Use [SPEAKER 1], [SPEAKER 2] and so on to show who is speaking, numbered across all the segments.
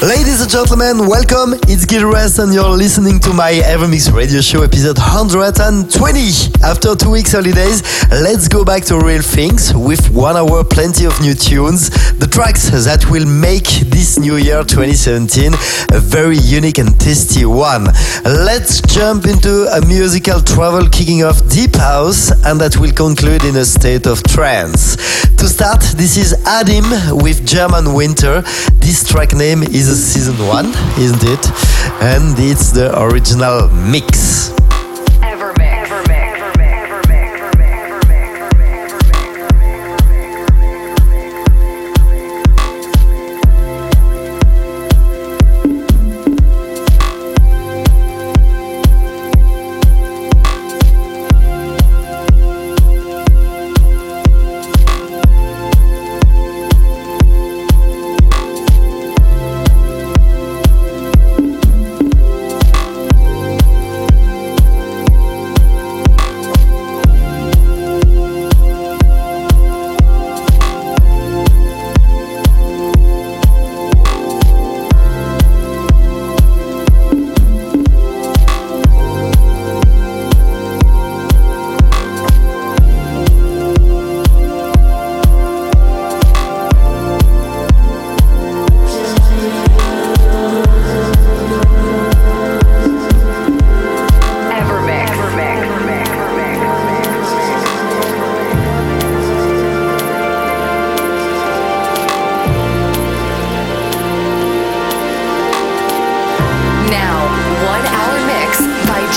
[SPEAKER 1] Ladies and gentlemen, welcome. It's Gil Everest, and you're listening to my Evermix radio show episode 120. After two weeks holidays, let's go back to real things with one hour plenty of new tunes. The tracks that will make this new year 2017 a very unique and tasty one. Let's jump into a musical travel kicking off deep house and that will conclude in a state of trance. To start, this is Adim with German Winter. This track name is is season one, isn't it? And it's the original mix.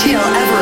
[SPEAKER 2] till ever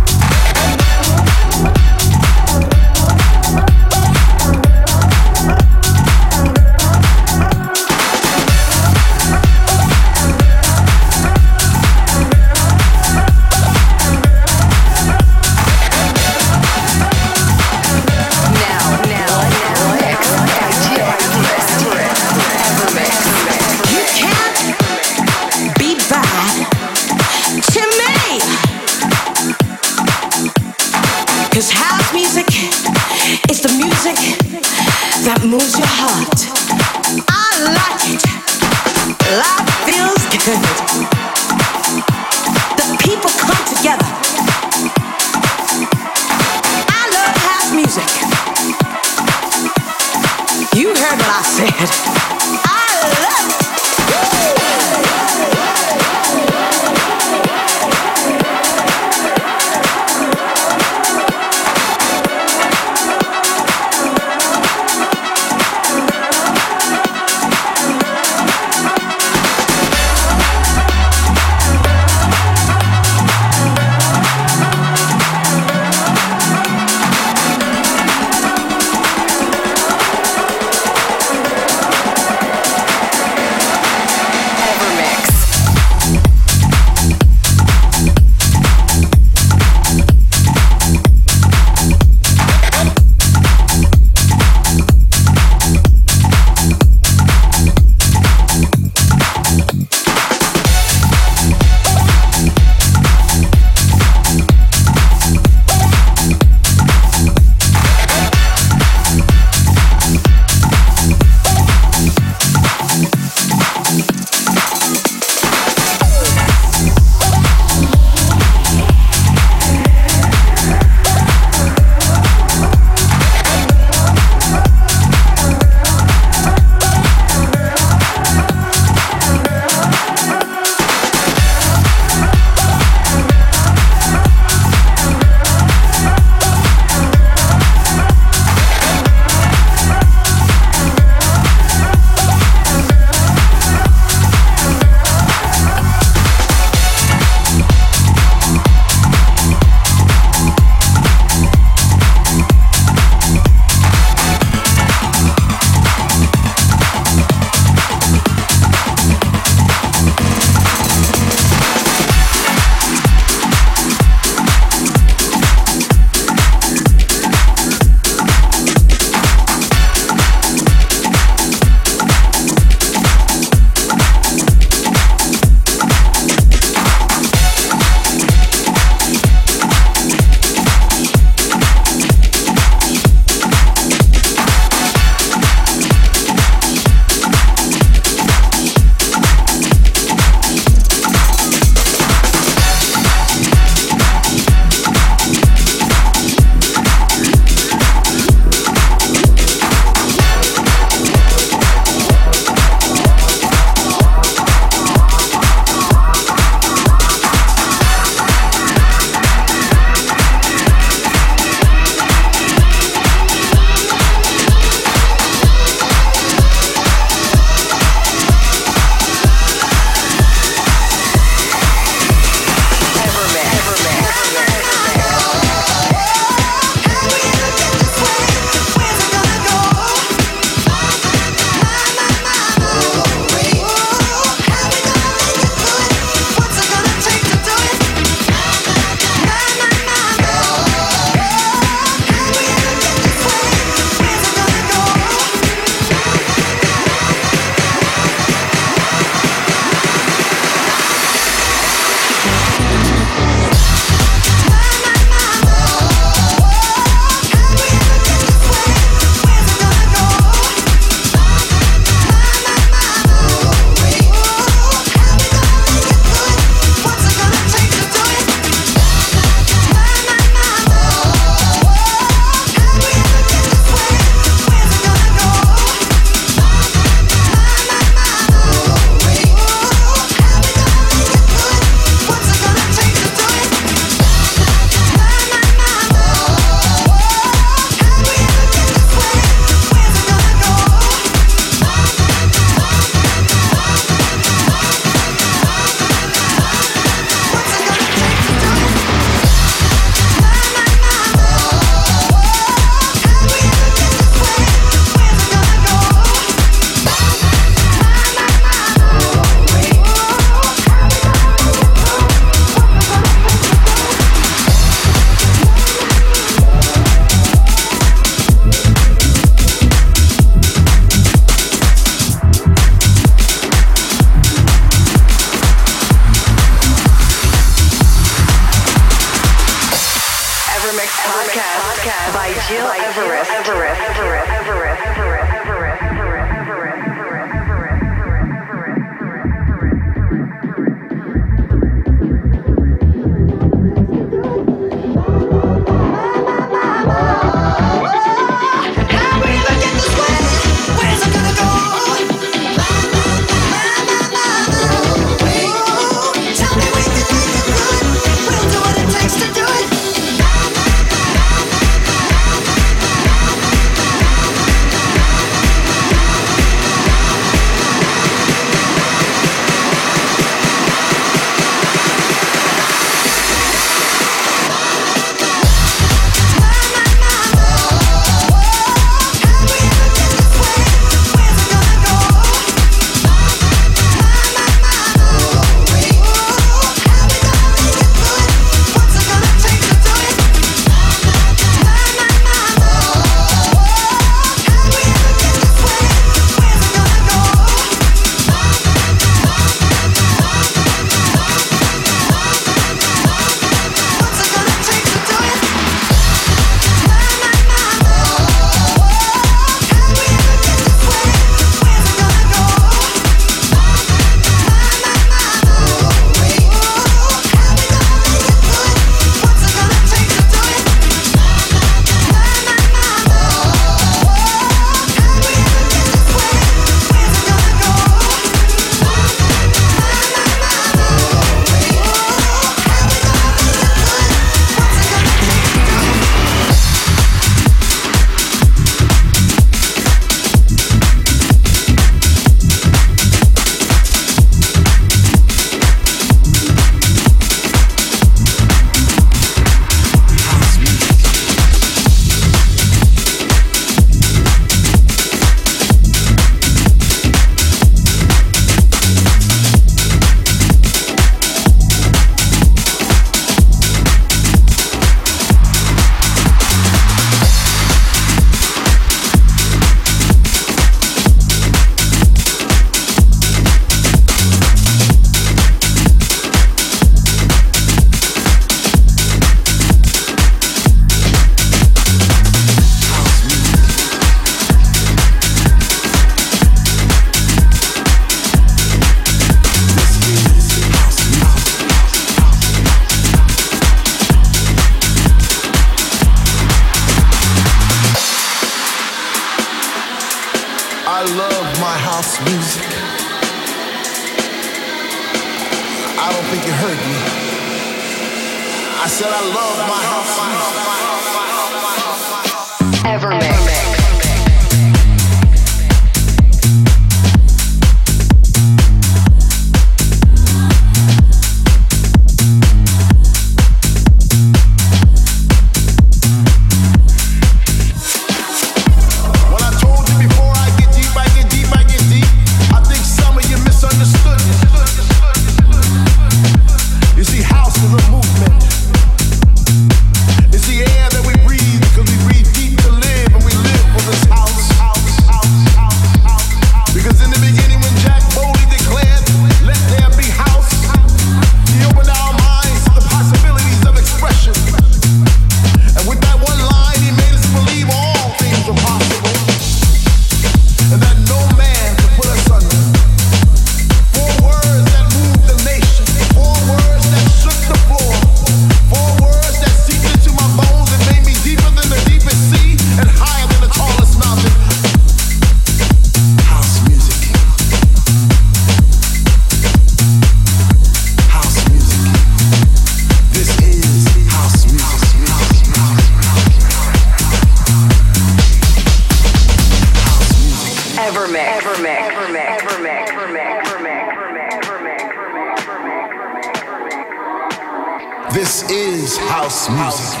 [SPEAKER 2] This is
[SPEAKER 3] house music.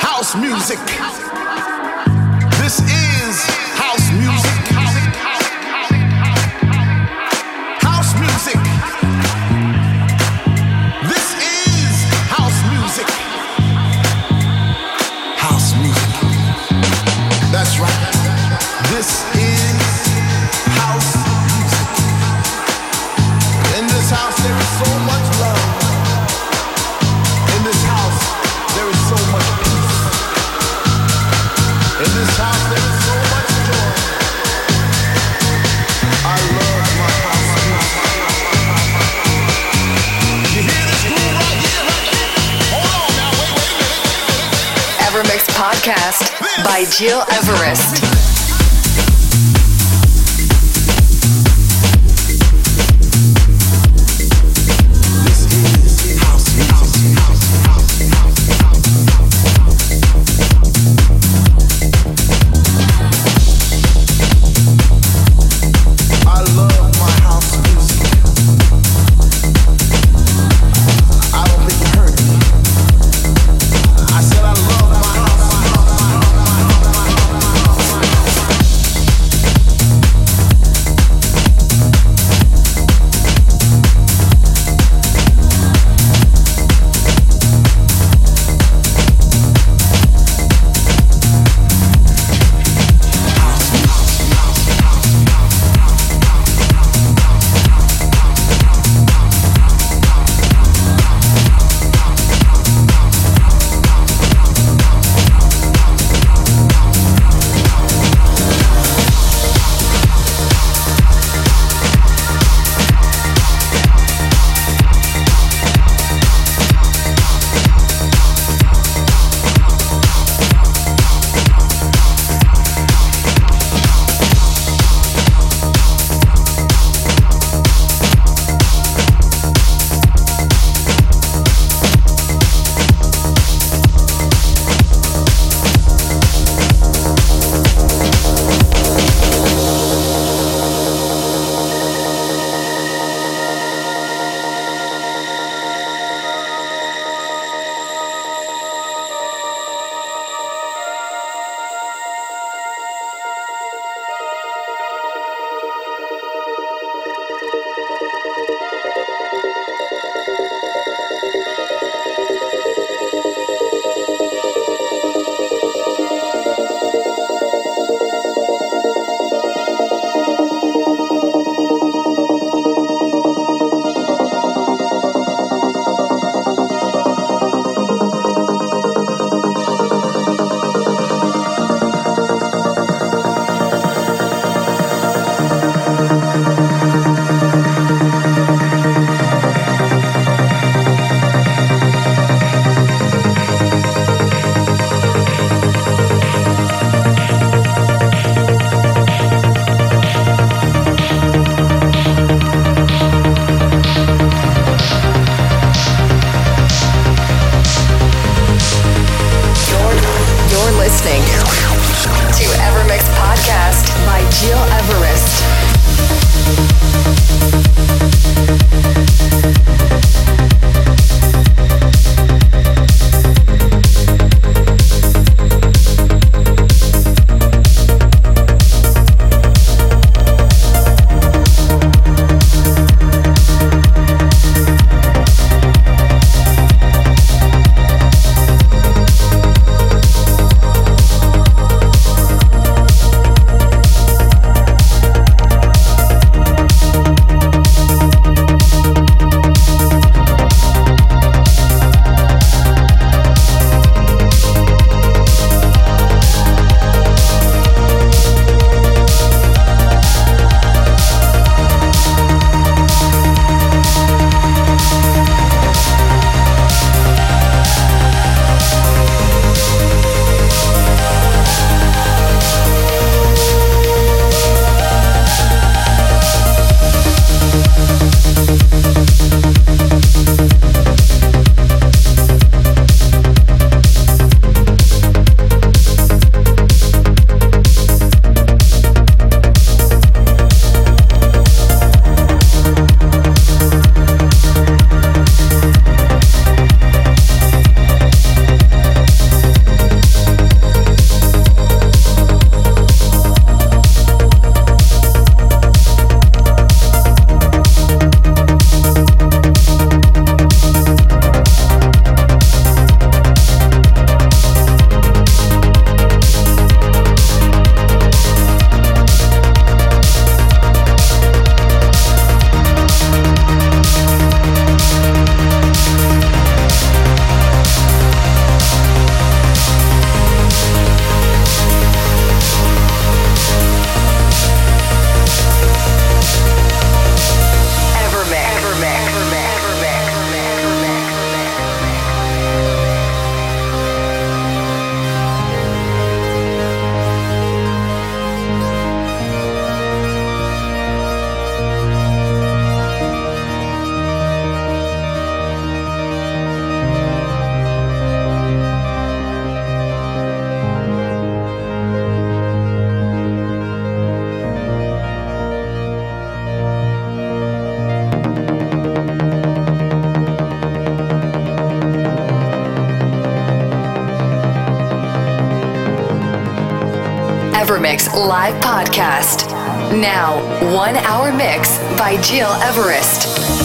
[SPEAKER 3] House music.
[SPEAKER 4] Gil Everest. Evermix live podcast. Now, one hour mix by Gil Everest.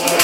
[SPEAKER 3] out.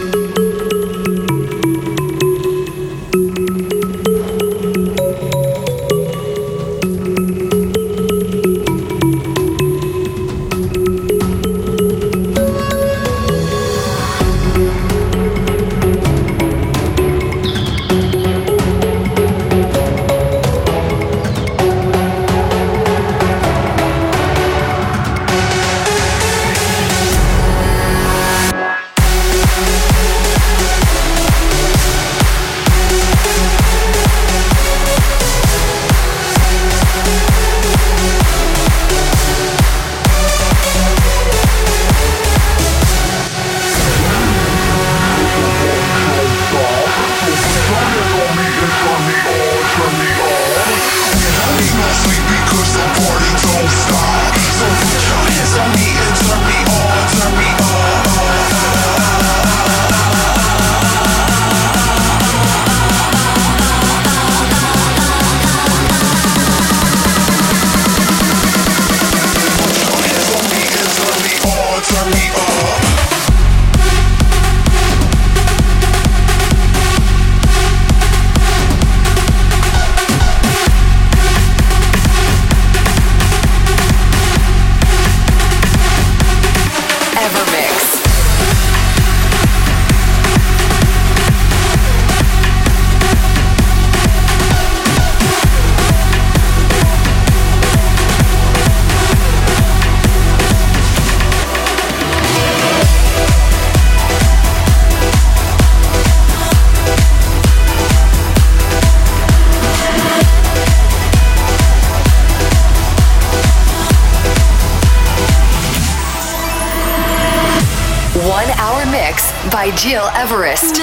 [SPEAKER 3] Gil Everest.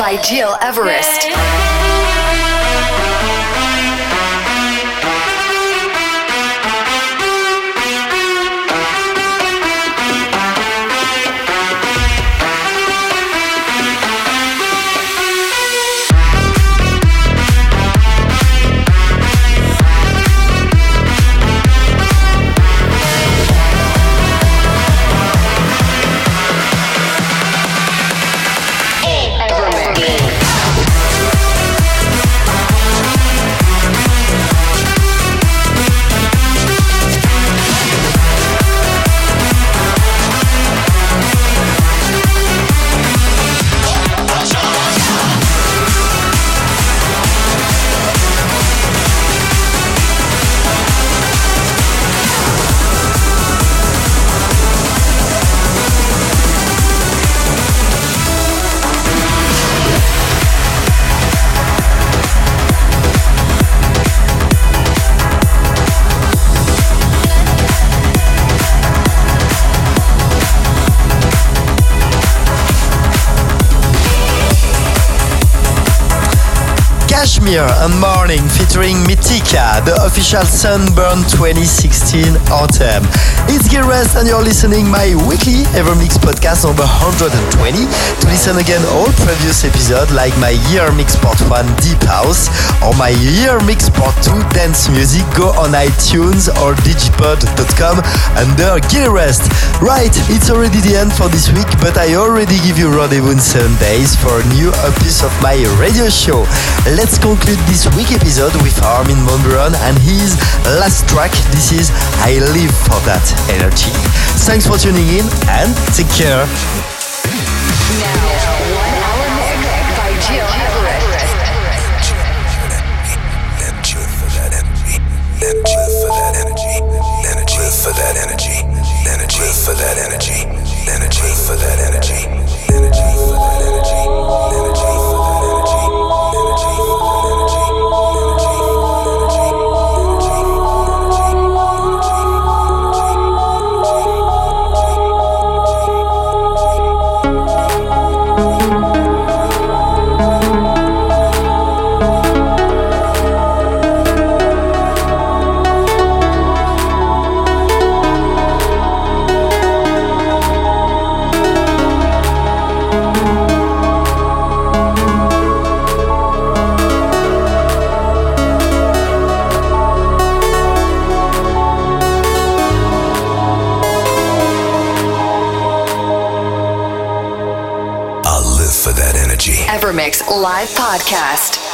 [SPEAKER 4] By Gil Everest.
[SPEAKER 1] Amir and Mar Morning featuring Mitika, the official Sunburn 2016 anthem. It's Gil Everest and you're listening my weekly Evermix podcast number 120. To listen again all previous episodes like my Year Mix Part 1 Deep House or my Year Mix Part 2 Dance Music, go on iTunes or digipod.com under Gil Everest. Right, it's already the end for this week, but I already give you rendezvous in seven days for a new episode of my radio show. Let's conclude this week episode with Armin van Buuren and his last track. This is I Live for That Energy. Thanks for tuning in and take care.
[SPEAKER 4] Now, one hour by.
[SPEAKER 5] Energy for that energy. Energy for that energy. Energy for that energy. Live
[SPEAKER 4] Podcast.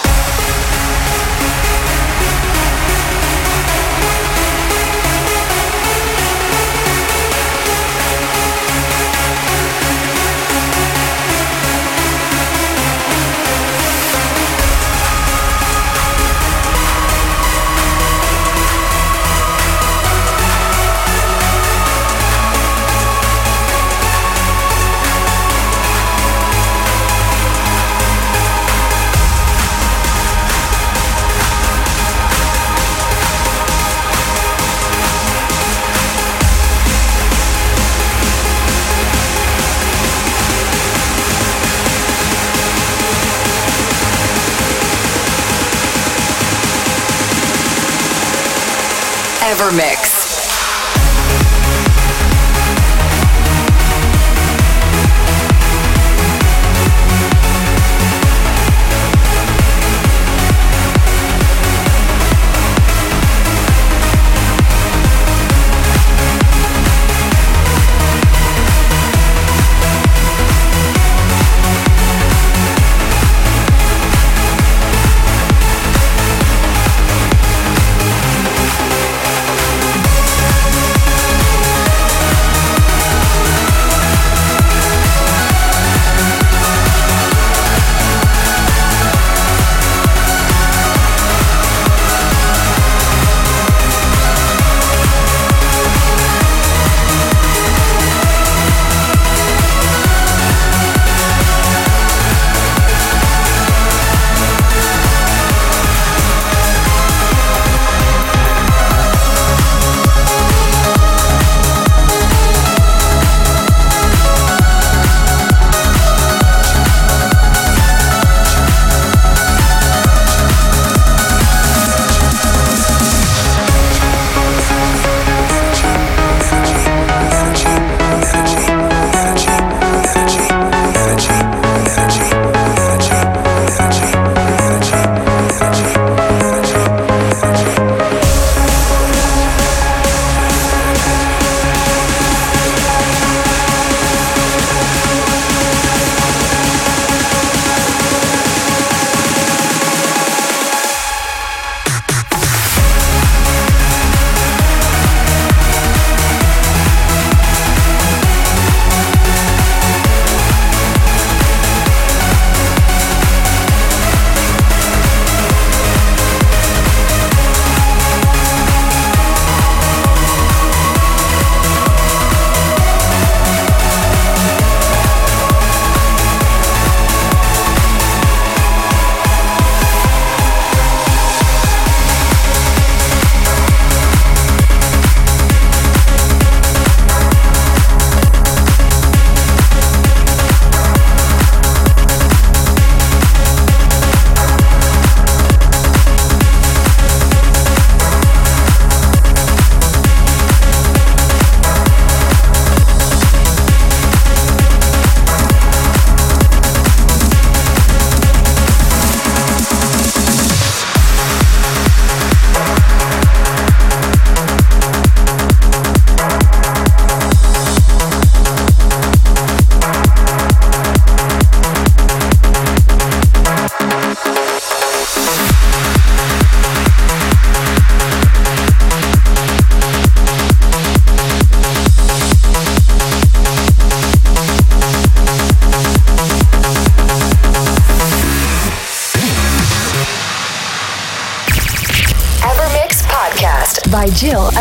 [SPEAKER 4] mix.